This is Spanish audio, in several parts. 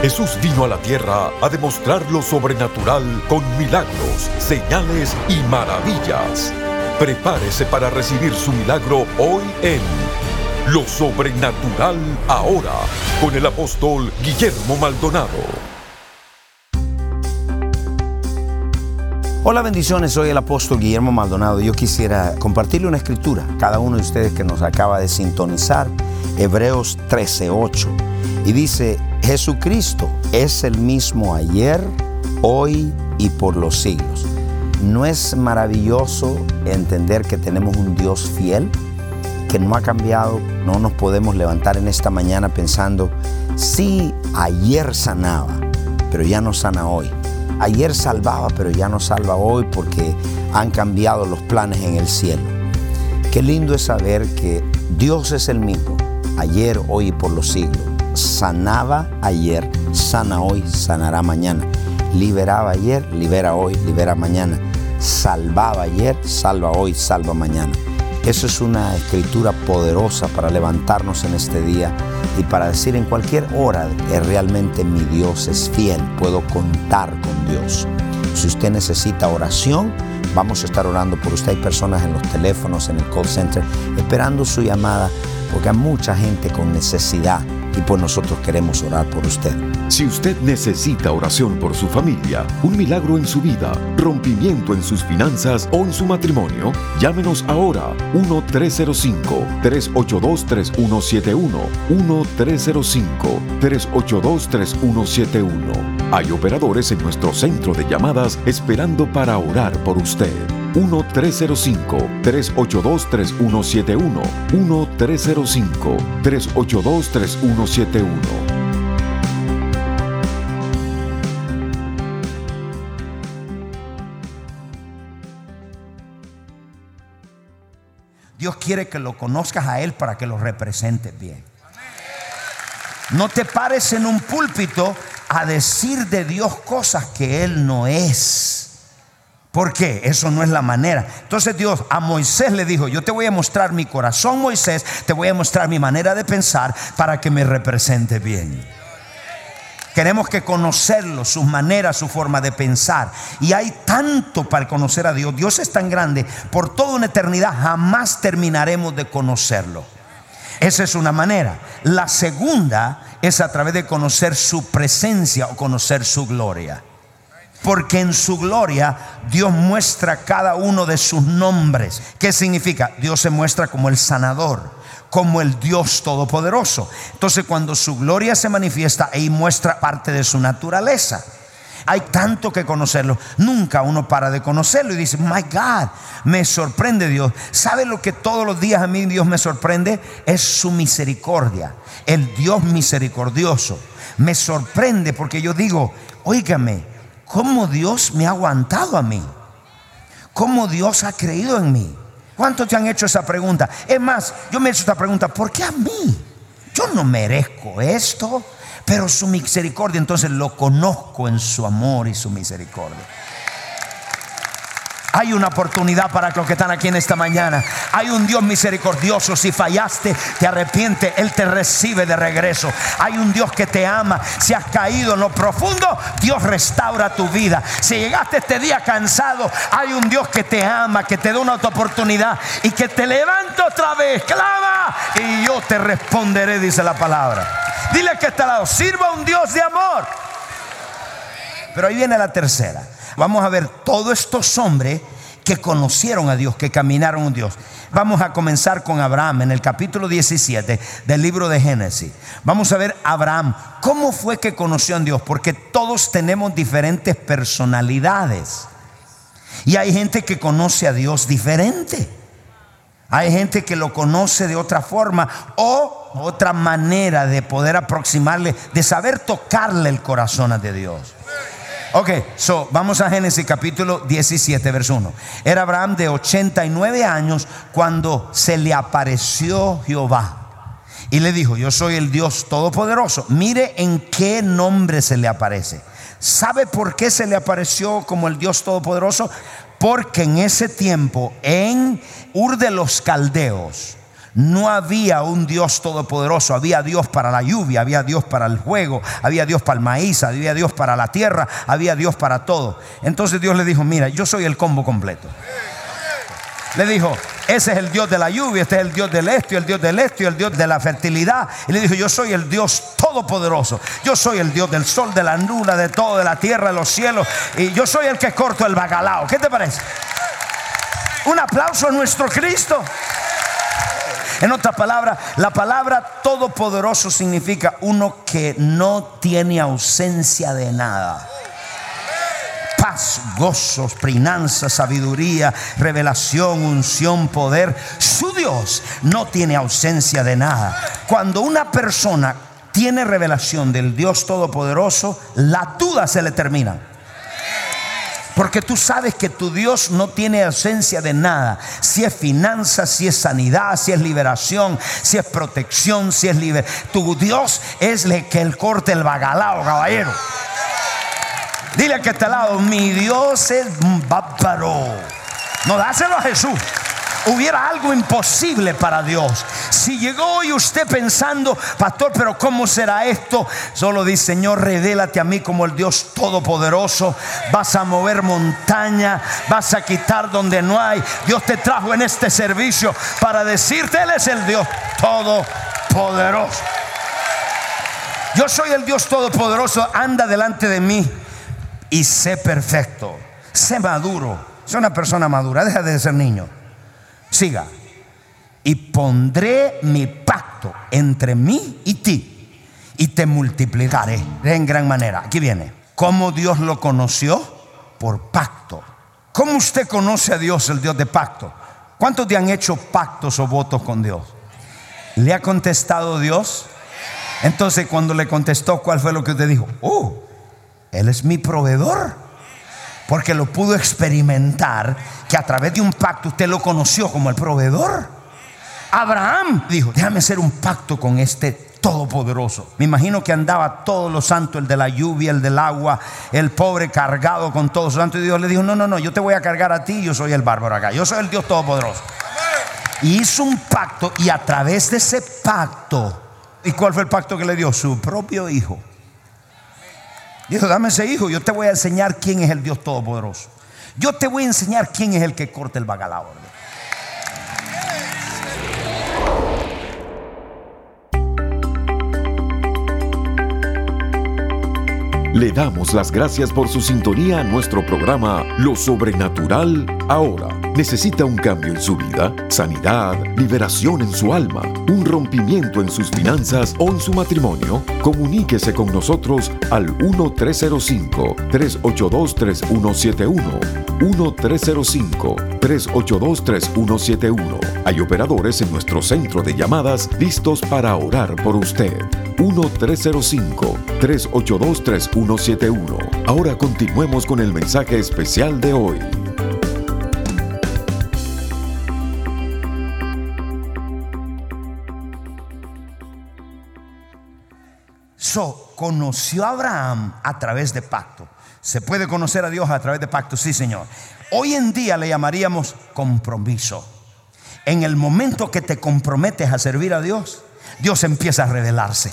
Jesús vino a la tierra a demostrar lo sobrenatural con milagros, señales y maravillas. Prepárese para recibir su milagro hoy en Lo Sobrenatural Ahora con el apóstol Guillermo Maldonado. Hola bendiciones, soy el apóstol Guillermo Maldonado. Yo quisiera compartirle una escritura cada uno de ustedes que nos acaba de sintonizar, Hebreos 13:8. Y dice, Jesucristo es el mismo ayer, hoy y por los siglos. ¿No es maravilloso entender que tenemos un Dios fiel, que no ha cambiado? No nos podemos levantar en esta mañana pensando, sí, ayer sanaba, pero ya no sana hoy. Ayer salvaba, pero ya no salva hoy porque han cambiado los planes en el cielo. Qué lindo es saber que Dios es el mismo, ayer, hoy y por los siglos sanaba ayer, sana hoy, sanará mañana. Liberaba ayer, libera hoy, libera mañana. Salvaba ayer, salva hoy, salva mañana. Eso es una escritura poderosa para levantarnos en este día y para decir en cualquier hora que realmente mi Dios es fiel, puedo contar con Dios. Si usted necesita oración, vamos a estar orando por usted. Hay personas en los teléfonos, en el call center, esperando su llamada, porque hay mucha gente con necesidad y pues nosotros queremos orar por usted. Si usted necesita oración por su familia, un milagro en su vida, rompimiento en sus finanzas o en su matrimonio, llámenos ahora 1-305-382-3171. 1-305-382-3171. Hay operadores en nuestro centro de llamadas esperando para orar por usted. 1-305-382-3171. 1-305-382-3171. Dios quiere que lo conozcas a Él para que lo representes bien. No te pares en un púlpito a decir de Dios cosas que Él no es. ¿Por qué? Eso no es la manera. Entonces Dios a Moisés le dijo, yo te voy a mostrar mi corazón, Moisés, te voy a mostrar mi manera de pensar para que me represente bien. Queremos que conocerlo, sus maneras, su forma de pensar. Y hay tanto para conocer a Dios. Dios es tan grande, por toda una eternidad jamás terminaremos de conocerlo. Esa es una manera. La segunda es a través de conocer su presencia o conocer su gloria. Porque en su gloria Dios muestra cada uno de sus nombres. ¿Qué significa? Dios se muestra como el sanador, como el Dios todopoderoso. Entonces cuando su gloria se manifiesta, ahí muestra parte de su naturaleza. Hay tanto que conocerlo. Nunca uno para de conocerlo y dice, my God, me sorprende Dios. ¿Sabe lo que todos los días a mí Dios me sorprende? Es su misericordia. El Dios misericordioso. Me sorprende porque yo digo, óigame, cómo Dios me ha aguantado a mí, cómo Dios ha creído en mí. ¿Cuántos te han hecho esa pregunta? Es más, yo me he hecho esta pregunta, ¿por qué a mí? Yo no merezco esto, pero su misericordia, entonces lo conozco en su amor y su misericordia. Hay una oportunidad para los que están aquí en esta mañana. Hay un Dios misericordioso. Si fallaste, te arrepiente, Él te recibe de regreso. Hay un Dios que te ama. Si has caído en lo profundo, Dios restaura tu vida. Si llegaste este día cansado, hay un Dios que te ama, que te da una oportunidad y que te levanta otra vez. Clama y yo te responderé, dice la palabra. Dile que está al lado, sirva un Dios de amor. Pero ahí viene la tercera vamos a ver todos estos hombres que conocieron a Dios, que caminaron con Dios. Vamos a comenzar con Abraham en el capítulo 17 del libro de Génesis. Vamos a ver Abraham, cómo fue que conoció a Dios, porque todos tenemos diferentes personalidades. Y hay gente que conoce a Dios diferente. Hay gente que lo conoce de otra forma o otra manera de poder aproximarle, de saber tocarle el corazón a Dios. Ok, so vamos a Génesis capítulo 17, verso 1. Era Abraham de 89 años cuando se le apareció Jehová. Y le dijo, yo soy el Dios Todopoderoso. Mire en qué nombre se le aparece. ¿Sabe por qué se le apareció como el Dios Todopoderoso? Porque en ese tiempo, en Ur de los Caldeos, No había un Dios todopoderoso, había Dios para la lluvia, había Dios para el juego, había Dios para el maíz, había Dios para la tierra, había Dios para todo. Entonces Dios le dijo, mira, yo soy el combo completo. Le dijo, ese es el Dios de la lluvia, este es el Dios del este, el Dios del este, el Dios de la fertilidad. Y le dijo, yo soy el Dios todopoderoso. Yo soy el Dios del sol, de la luna, de todo, de la tierra, de los cielos. Y yo soy el que corto el bacalao. ¿Qué te parece? Un aplauso a nuestro Cristo. En otras palabras, la palabra todopoderoso significa uno que no tiene ausencia de nada paz, gozos, prinanza, sabiduría, revelación, unción, poder. Su Dios no tiene ausencia de nada. Cuando una persona tiene revelación del Dios Todopoderoso, la duda se le termina. Porque tú sabes que tu Dios no tiene ausencia de nada. Si es finanza, si es sanidad, si es liberación, si es protección, si es liber. Tu Dios es el que el corte el bagalao, caballero. Dile que está al lado, mi Dios es bárbaro. No, dáselo a Jesús hubiera algo imposible para Dios. Si llegó hoy usted pensando, pastor, pero ¿cómo será esto? Solo dice, Señor, revélate a mí como el Dios Todopoderoso. Vas a mover montaña, vas a quitar donde no hay. Dios te trajo en este servicio para decirte, Él es el Dios Todopoderoso. Yo soy el Dios Todopoderoso, anda delante de mí y sé perfecto, sé maduro, sé una persona madura, deja de ser niño. Siga. Y pondré mi pacto entre mí y ti. Y te multiplicaré en gran manera. Aquí viene. ¿Cómo Dios lo conoció? Por pacto. ¿Cómo usted conoce a Dios, el Dios de pacto? ¿Cuántos te han hecho pactos o votos con Dios? ¿Le ha contestado Dios? Entonces cuando le contestó, ¿cuál fue lo que usted dijo? Oh, Él es mi proveedor porque lo pudo experimentar, que a través de un pacto usted lo conoció como el proveedor. Abraham dijo, déjame hacer un pacto con este todopoderoso. Me imagino que andaba todos los santos, el de la lluvia, el del agua, el pobre cargado con todos los santos. Y Dios le dijo, no, no, no, yo te voy a cargar a ti, yo soy el bárbaro acá, yo soy el Dios todopoderoso. Y hizo un pacto y a través de ese pacto, ¿y cuál fue el pacto que le dio? Su propio hijo. Dijo, dame ese hijo, yo te voy a enseñar quién es el Dios Todopoderoso. Yo te voy a enseñar quién es el que corta el bacalao. Le damos las gracias por su sintonía a nuestro programa Lo Sobrenatural Ahora. ¿Necesita un cambio en su vida? ¿Sanidad? ¿Liberación en su alma? ¿Un rompimiento en sus finanzas o en su matrimonio? Comuníquese con nosotros al 1-305-382-3171. 1-305-382-3171. Hay operadores en nuestro centro de llamadas listos para orar por usted. 1-305-382-3171. Ahora continuemos con el mensaje especial de hoy. So, conoció a Abraham a través de pacto. ¿Se puede conocer a Dios a través de pacto? Sí, Señor. Hoy en día le llamaríamos compromiso. En el momento que te comprometes a servir a Dios, Dios empieza a revelarse.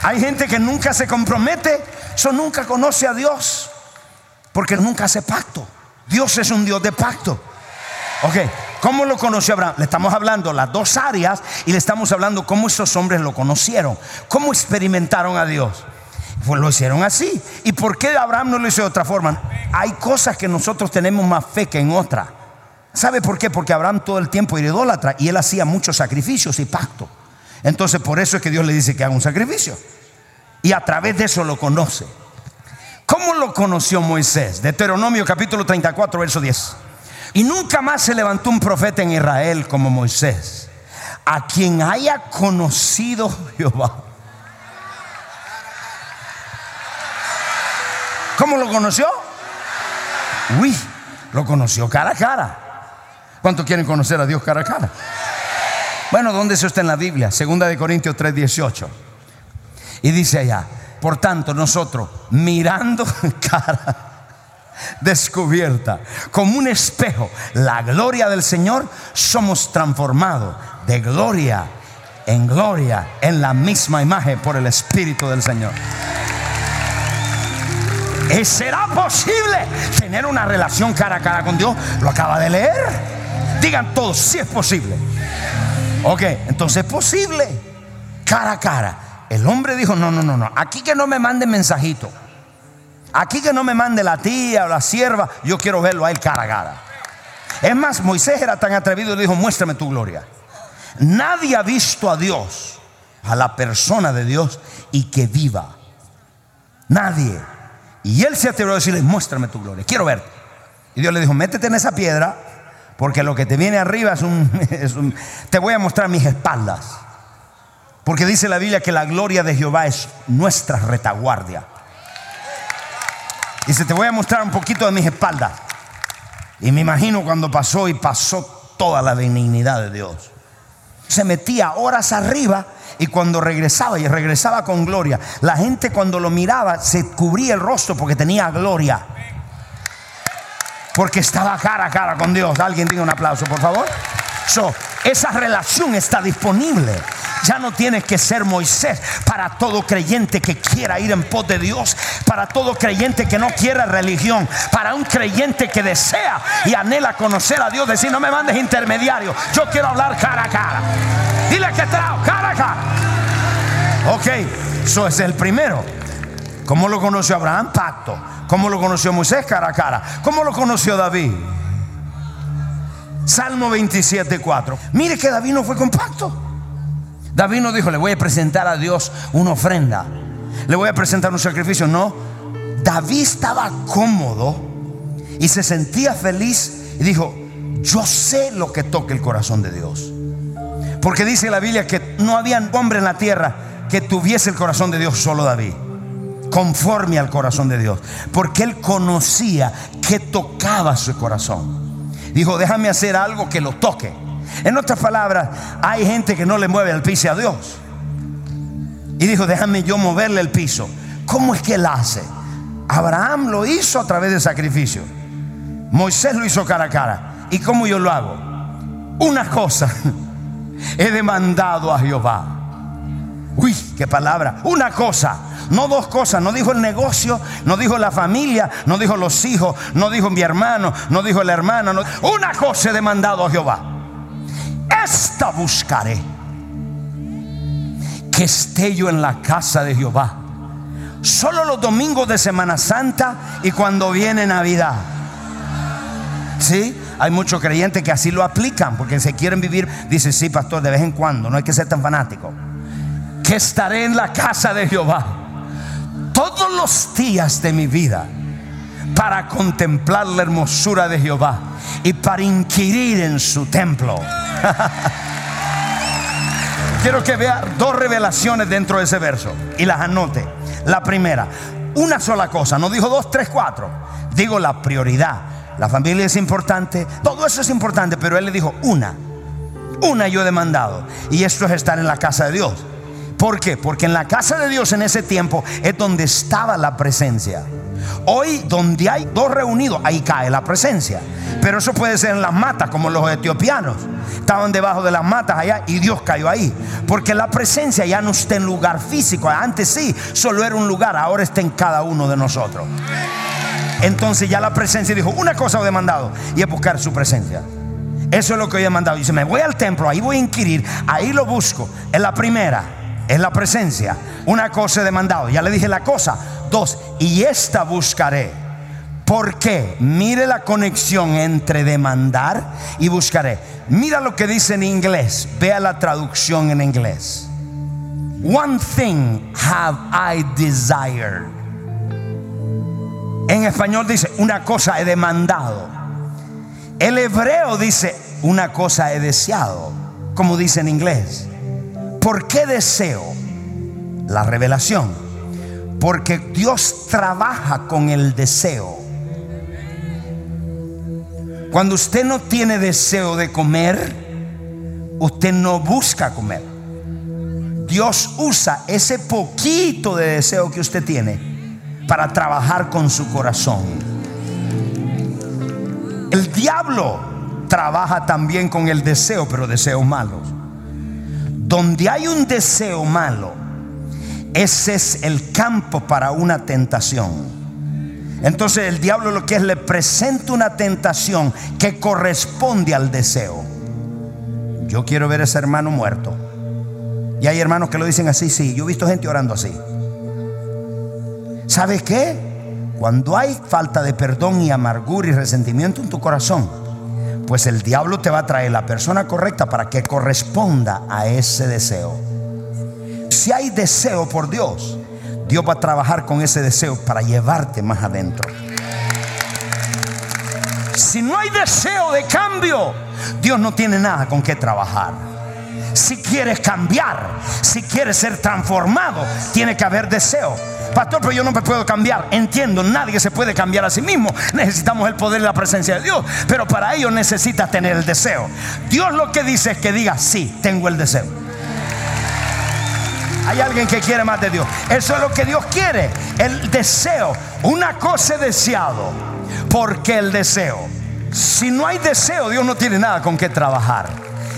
Hay gente que nunca se compromete, eso nunca conoce a Dios, porque nunca hace pacto. Dios es un Dios de pacto. Ok, ¿cómo lo conoció Abraham? Le estamos hablando las dos áreas y le estamos hablando cómo esos hombres lo conocieron, cómo experimentaron a Dios. Pues lo hicieron así. ¿Y por qué Abraham no lo hizo de otra forma? Hay cosas que nosotros tenemos más fe que en otra. ¿Sabe por qué? Porque Abraham todo el tiempo era idólatra y él hacía muchos sacrificios y pacto. Entonces por eso es que Dios le dice que haga un sacrificio y a través de eso lo conoce. ¿Cómo lo conoció Moisés? Deuteronomio capítulo 34, verso 10. Y nunca más se levantó un profeta en Israel como Moisés, a quien haya conocido Jehová. ¿Cómo lo conoció? Uy, lo conoció cara a cara. ¿Cuánto quieren conocer a Dios cara a cara? Bueno, ¿dónde se está en la Biblia? Segunda de Corintios 3, 18. Y dice allá, por tanto nosotros mirando cara, descubierta. Como un espejo, la gloria del Señor, somos transformados de gloria en gloria en la misma imagen por el Espíritu del Señor. ¿Y será posible tener una relación cara a cara con Dios? ¿Lo acaba de leer? Digan todos, si es posible. Ok, entonces es posible. Cara a cara. El hombre dijo, no, no, no, no. Aquí que no me mande mensajito. Aquí que no me mande la tía o la sierva. Yo quiero verlo a él cara a cara. Es más, Moisés era tan atrevido y dijo, muéstrame tu gloria. Nadie ha visto a Dios, a la persona de Dios, y que viva. Nadie. Y él se atrevió a decirle, muéstrame tu gloria, quiero verte. Y Dios le dijo, métete en esa piedra, porque lo que te viene arriba es un, es un, Te voy a mostrar mis espaldas. Porque dice la Biblia que la gloria de Jehová es nuestra retaguardia. Dice, te voy a mostrar un poquito de mis espaldas. Y me imagino cuando pasó y pasó toda la benignidad de Dios. Se metía horas arriba y cuando regresaba, y regresaba con gloria, la gente cuando lo miraba se cubría el rostro porque tenía gloria. Porque estaba cara a cara con Dios. Alguien diga un aplauso, por favor. So, esa relación está disponible. Ya no tienes que ser Moisés para todo creyente que quiera ir en pos de Dios, para todo creyente que no quiera religión, para un creyente que desea y anhela conocer a Dios, decir, no me mandes intermediario, yo quiero hablar cara a cara. Dile que trao, cara a cara. Ok, eso es el primero. ¿Cómo lo conoció Abraham? Pacto. ¿Cómo lo conoció Moisés? Cara a cara. ¿Cómo lo conoció David? Salmo 27, 4. Mire que David no fue con pacto. David no dijo, le voy a presentar a Dios una ofrenda, le voy a presentar un sacrificio. No, David estaba cómodo y se sentía feliz y dijo, yo sé lo que toca el corazón de Dios. Porque dice la Biblia que no había hombre en la tierra que tuviese el corazón de Dios, solo David. Conforme al corazón de Dios. Porque él conocía que tocaba su corazón. Dijo, déjame hacer algo que lo toque. En otras palabras, hay gente que no le mueve el piso a Dios. Y dijo, déjame yo moverle el piso. ¿Cómo es que él hace? Abraham lo hizo a través del sacrificio. Moisés lo hizo cara a cara. ¿Y cómo yo lo hago? Una cosa he demandado a Jehová. Uy, qué palabra. Una cosa, no dos cosas. No dijo el negocio, no dijo la familia, no dijo los hijos, no dijo mi hermano, no dijo la hermana. Una cosa he demandado a Jehová esta buscaré. Que esté yo en la casa de Jehová. Solo los domingos de Semana Santa y cuando viene Navidad. ¿Sí? Hay muchos creyentes que así lo aplican porque se quieren vivir. Dice, sí, pastor, de vez en cuando, no hay que ser tan fanático. Que estaré en la casa de Jehová todos los días de mi vida para contemplar la hermosura de Jehová y para inquirir en su templo. Quiero que vea dos revelaciones dentro de ese verso y las anote. La primera, una sola cosa, no dijo dos, tres, cuatro. Digo la prioridad. La familia es importante, todo eso es importante, pero él le dijo una. Una yo he demandado. Y esto es estar en la casa de Dios. ¿Por qué? Porque en la casa de Dios en ese tiempo es donde estaba la presencia. Hoy donde hay dos reunidos, ahí cae la presencia. Pero eso puede ser en las matas, como los etiopianos. Estaban debajo de las matas allá y Dios cayó ahí. Porque la presencia ya no está en lugar físico. Antes sí, solo era un lugar, ahora está en cada uno de nosotros. Entonces ya la presencia dijo, una cosa he demandado y es buscar su presencia. Eso es lo que hoy he mandado. Dice, me voy al templo, ahí voy a inquirir, ahí lo busco. Es la primera, es la presencia. Una cosa he demandado, ya le dije la cosa. Dos, y esta buscaré. ¿Por qué? Mire la conexión entre demandar y buscaré. Mira lo que dice en inglés. Vea la traducción en inglés. One thing have I desired. En español dice, una cosa he demandado. El hebreo dice, una cosa he deseado, como dice en inglés. ¿Por qué deseo? La revelación. Porque Dios trabaja con el deseo. Cuando usted no tiene deseo de comer, usted no busca comer. Dios usa ese poquito de deseo que usted tiene para trabajar con su corazón. diablo trabaja también con el deseo, pero deseos malos. Donde hay un deseo malo, ese es el campo para una tentación. Entonces el diablo lo que es le presenta una tentación que corresponde al deseo. Yo quiero ver a ese hermano muerto. Y hay hermanos que lo dicen así, sí. Yo he visto gente orando así. ¿Sabes qué? Cuando hay falta de perdón y amargura y resentimiento en tu corazón, pues el diablo te va a traer la persona correcta para que corresponda a ese deseo. Si hay deseo por Dios, Dios va a trabajar con ese deseo para llevarte más adentro. Si no hay deseo de cambio, Dios no tiene nada con qué trabajar. Si quieres cambiar, si quieres ser transformado, tiene que haber deseo. Pastor, pero yo no me puedo cambiar. Entiendo, nadie se puede cambiar a sí mismo. Necesitamos el poder y la presencia de Dios. Pero para ello necesitas tener el deseo. Dios lo que dice es que diga, sí, tengo el deseo. Hay alguien que quiere más de Dios. Eso es lo que Dios quiere. El deseo. Una cosa es deseado. Porque el deseo. Si no hay deseo, Dios no tiene nada con qué trabajar.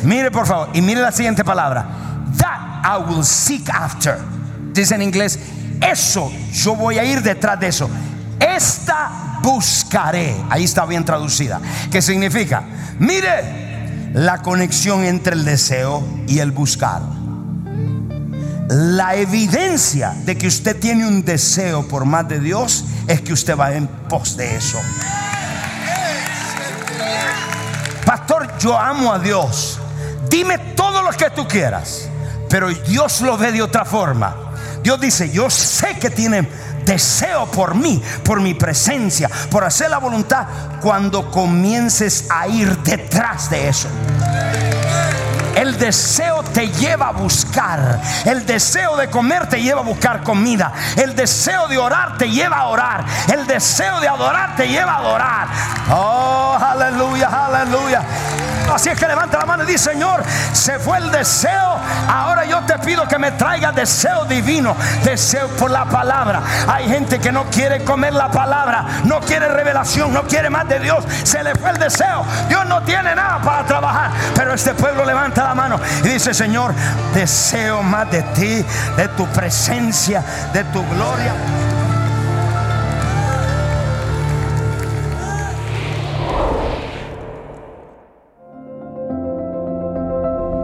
Mire por favor. Y mire la siguiente palabra. That I will seek after. Dice en inglés. Eso yo voy a ir detrás de eso. Esta buscaré. Ahí está bien traducida. ¿Qué significa? Mire la conexión entre el deseo y el buscar. La evidencia de que usted tiene un deseo por más de Dios es que usted va en pos de eso. Pastor, yo amo a Dios. Dime todo lo que tú quieras. Pero Dios lo ve de otra forma. Dios dice, yo sé que tiene deseo por mí, por mi presencia, por hacer la voluntad, cuando comiences a ir detrás de eso. El deseo te lleva a buscar. El deseo de comer te lleva a buscar comida. El deseo de orar te lleva a orar. El deseo de adorar te lleva a adorar. Oh, aleluya, aleluya. Así es que levanta la mano y dice, Señor, se fue el deseo. Ahora yo te pido que me traiga deseo divino, deseo por la palabra. Hay gente que no quiere comer la palabra, no quiere revelación, no quiere más de Dios. Se le fue el deseo. Dios no tiene nada para trabajar. Pero este pueblo levanta la mano y dice, Señor, deseo más de ti, de tu presencia, de tu gloria.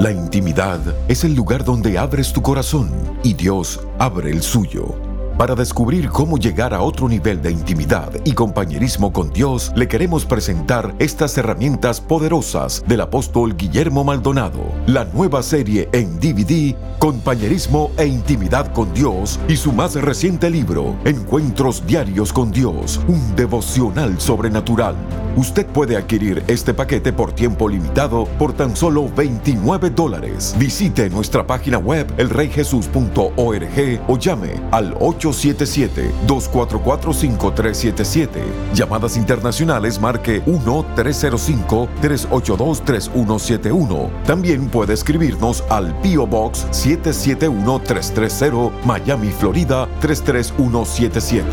La intimidad es el lugar donde abres tu corazón y Dios abre el suyo. Para descubrir cómo llegar a otro nivel de intimidad y compañerismo con Dios, le queremos presentar estas herramientas poderosas del apóstol Guillermo Maldonado, la nueva serie en DVD, Compañerismo e Intimidad con Dios, y su más reciente libro, Encuentros Diarios con Dios, un devocional sobrenatural. Usted puede adquirir este paquete por tiempo limitado por tan solo 29 dólares. Visite nuestra página web elreyjesus.org o llame al 877-244-5377. Llamadas internacionales marque 1-305-382-3171. También puede escribirnos al P.O. Box 771-330 Miami, Florida 33177.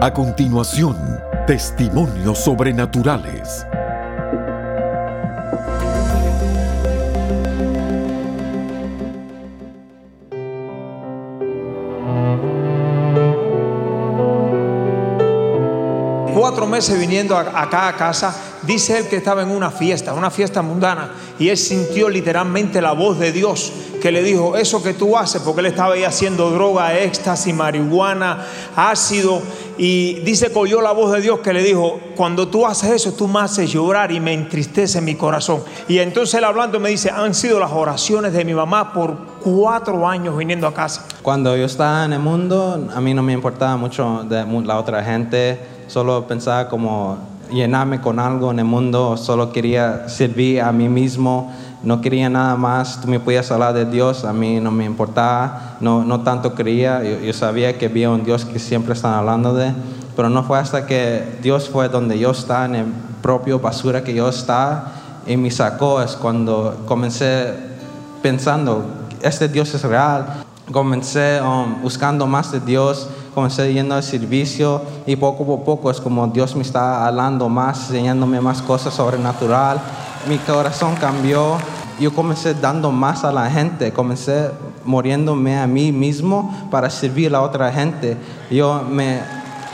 A continuación, testimonios sobrenaturales. Meses viniendo acá a casa, dice él que estaba en una fiesta, una fiesta mundana, y él sintió literalmente la voz de Dios que le dijo, eso que tú haces, porque él estaba ahí haciendo droga, éxtasis, marihuana, ácido, y dice que oyó la voz de Dios que le dijo, cuando tú haces eso, tú me haces llorar y me entristece mi corazón. Y entonces él hablando me dice, han sido las oraciones de mi mamá por cuatro años viniendo a casa. Cuando yo estaba en el mundo, a mí no me importaba mucho de la otra gente, solo pensaba como llenarme con algo en el mundo, solo quería servir a mí mismo, no quería nada más, tú me podías hablar de Dios, a mí no me importaba, no, no tanto creía, yo, sabía que había un Dios que siempre están hablando de, pero no fue hasta que Dios fue donde yo estaba, en el propio basura que yo estaba, y me sacó, es cuando comencé pensando, este Dios es real. comencé um, buscando más de Dios, comencé yendo al servicio y poco a poco es como Dios me está hablando más, enseñándome más cosas sobrenatural. Mi corazón cambió, yo comencé dando más a la gente, comencé muriéndome a mí mismo para servir a otra gente. Yo me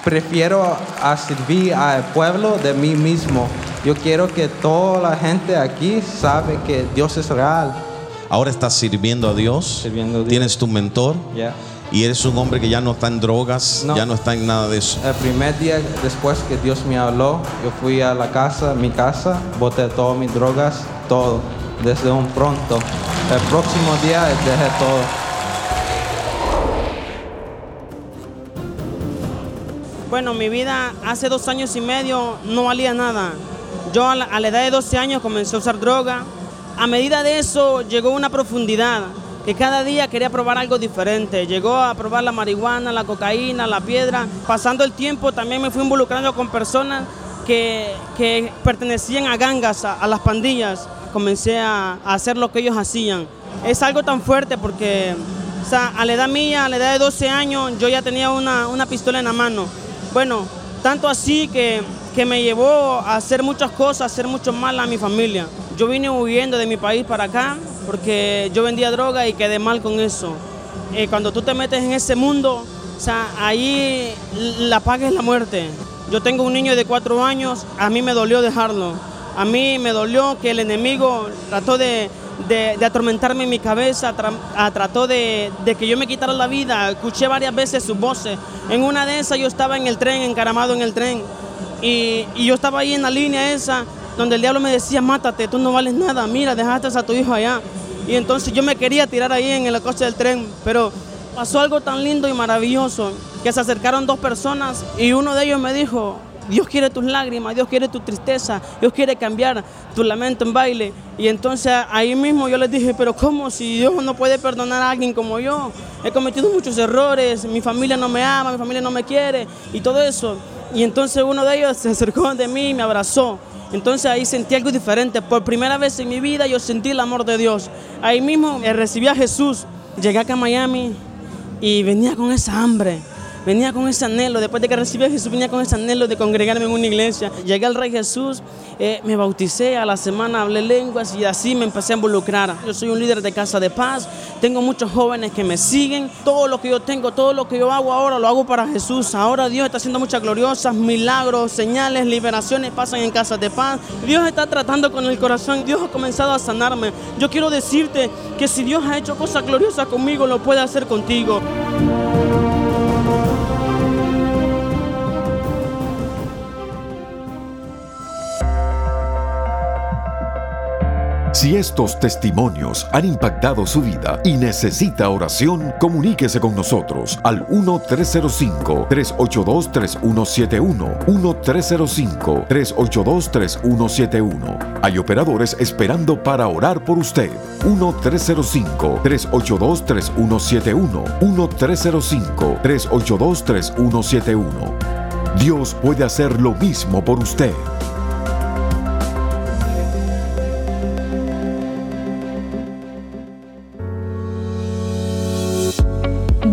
prefiero a servir al pueblo de mí mismo. Yo quiero que toda la gente aquí sabe que Dios es real. Ahora estás sirviendo a Dios. Sirviendo a Dios. Tienes tu mentor. Yeah. Y eres un hombre que ya no está en drogas, No. ya no está en nada de eso. El primer día después que Dios me habló, yo fui a la casa, mi casa, boté todas mis drogas, todo, desde un pronto. El próximo día dejé todo. Bueno, mi vida hace dos años y medio no valía nada. Yo a la, a la edad de 12 años comencé a usar droga. A medida de eso llegó una profundidad que cada día quería probar algo diferente. Llegó a probar la marihuana, la cocaína, la piedra. Pasando el tiempo también me fui involucrando con personas que, que pertenecían a gangas, a, las pandillas. Comencé a, hacer lo que ellos hacían. Es algo tan fuerte porque a la edad mía, a la edad de 12 años, yo ya tenía una, una pistola en la mano. Bueno, tanto así que, que me llevó a hacer muchas cosas, a hacer mucho mal a mi familia. Yo vine huyendo de mi país para acá porque yo vendía droga y quedé mal con eso. Eh, cuando tú te metes en ese mundo, o sea, ahí la paga es la muerte. Yo tengo un niño de cuatro años, a mí me dolió dejarlo. A mí me dolió que el enemigo trató de, atormentarme en mi cabeza, a- trató de, que yo me quitara la vida. Escuché varias veces sus voces. En una de esas yo estaba en el tren, encaramado en el tren. Y yo estaba ahí en la línea esa, donde el diablo me decía, mátate, tú no vales nada, mira, dejaste a tu hijo allá. Y entonces yo me quería tirar ahí en el coche del tren, pero pasó algo tan lindo y maravilloso, que se acercaron dos personas y uno de ellos me dijo, Dios quiere tus lágrimas, Dios quiere tu tristeza, Dios quiere cambiar tu lamento en baile. Y entonces ahí mismo yo les dije, pero ¿cómo si Dios no puede perdonar a alguien como yo? He cometido muchos errores, mi familia no me ama, mi familia no me quiere y todo eso. Y entonces uno de ellos se acercó de mí y me abrazó. Entonces ahí sentí algo diferente. Por primera vez en mi vida yo sentí el amor de Dios. Ahí mismo recibí a Jesús. Llegué acá a Miami y venía con esa hambre. Venía con ese anhelo, después de que recibí a Jesús, venía con ese anhelo de congregarme en una iglesia. Llegué al Rey Jesús, eh, me bauticé, a la semana hablé lenguas y así me empecé a involucrar. Yo soy un líder de Casa de Paz, tengo muchos jóvenes que me siguen. Todo lo que yo tengo, todo lo que yo hago ahora, lo hago para Jesús. Ahora Dios está haciendo muchas gloriosas, milagros, señales, liberaciones pasan en Casa de Paz. Dios está tratando con el corazón, Dios ha comenzado a sanarme. Yo quiero decirte que si Dios ha hecho cosas gloriosas conmigo, lo puede hacer contigo. Si estos testimonios han impactado su vida y necesita oración, comuníquese con nosotros al 1-305-382-3171. 1-305-382-3171. Hay operadores esperando para orar por usted. 1-305-382-3171. 1-305-382-3171. Dios puede hacer lo mismo por usted.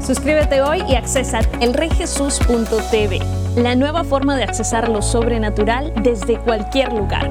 Suscríbete hoy y accesa elreyjesus.tv, la nueva forma de accesar lo sobrenatural desde cualquier lugar.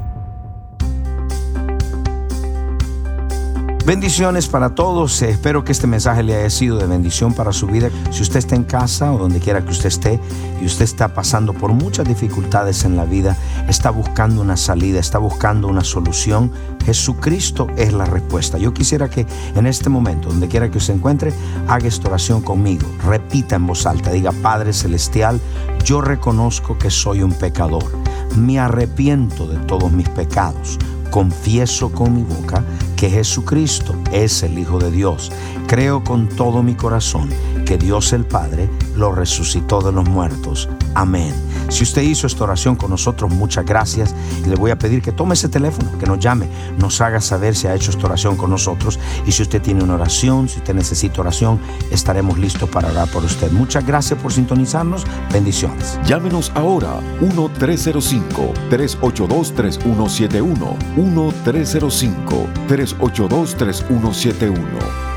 Bendiciones para todos. Espero que este mensaje le haya sido de bendición para su vida. Si usted está en casa o donde quiera que usted esté y usted está pasando por muchas dificultades en la vida, está buscando una salida, está buscando una solución, Jesucristo es la respuesta. Yo quisiera que en este momento, donde quiera que se encuentre, haga esta oración conmigo. Repita en voz alta, diga, Padre Celestial, yo reconozco que soy un pecador. Me arrepiento de todos mis pecados confieso con mi boca que Jesucristo es el Hijo de Dios. Creo con todo mi corazón que Dios el Padre lo resucitó de los muertos. Amén. Si usted hizo esta oración con nosotros, muchas gracias. Y le voy a pedir que tome ese teléfono, que nos llame, nos haga saber si ha hecho esta oración con nosotros. Y si usted tiene una oración, si usted necesita oración, estaremos listos para orar por usted. Muchas gracias por sintonizarnos. Bendiciones. Llámenos ahora 1-305-382-3171. 1-305-382-3171.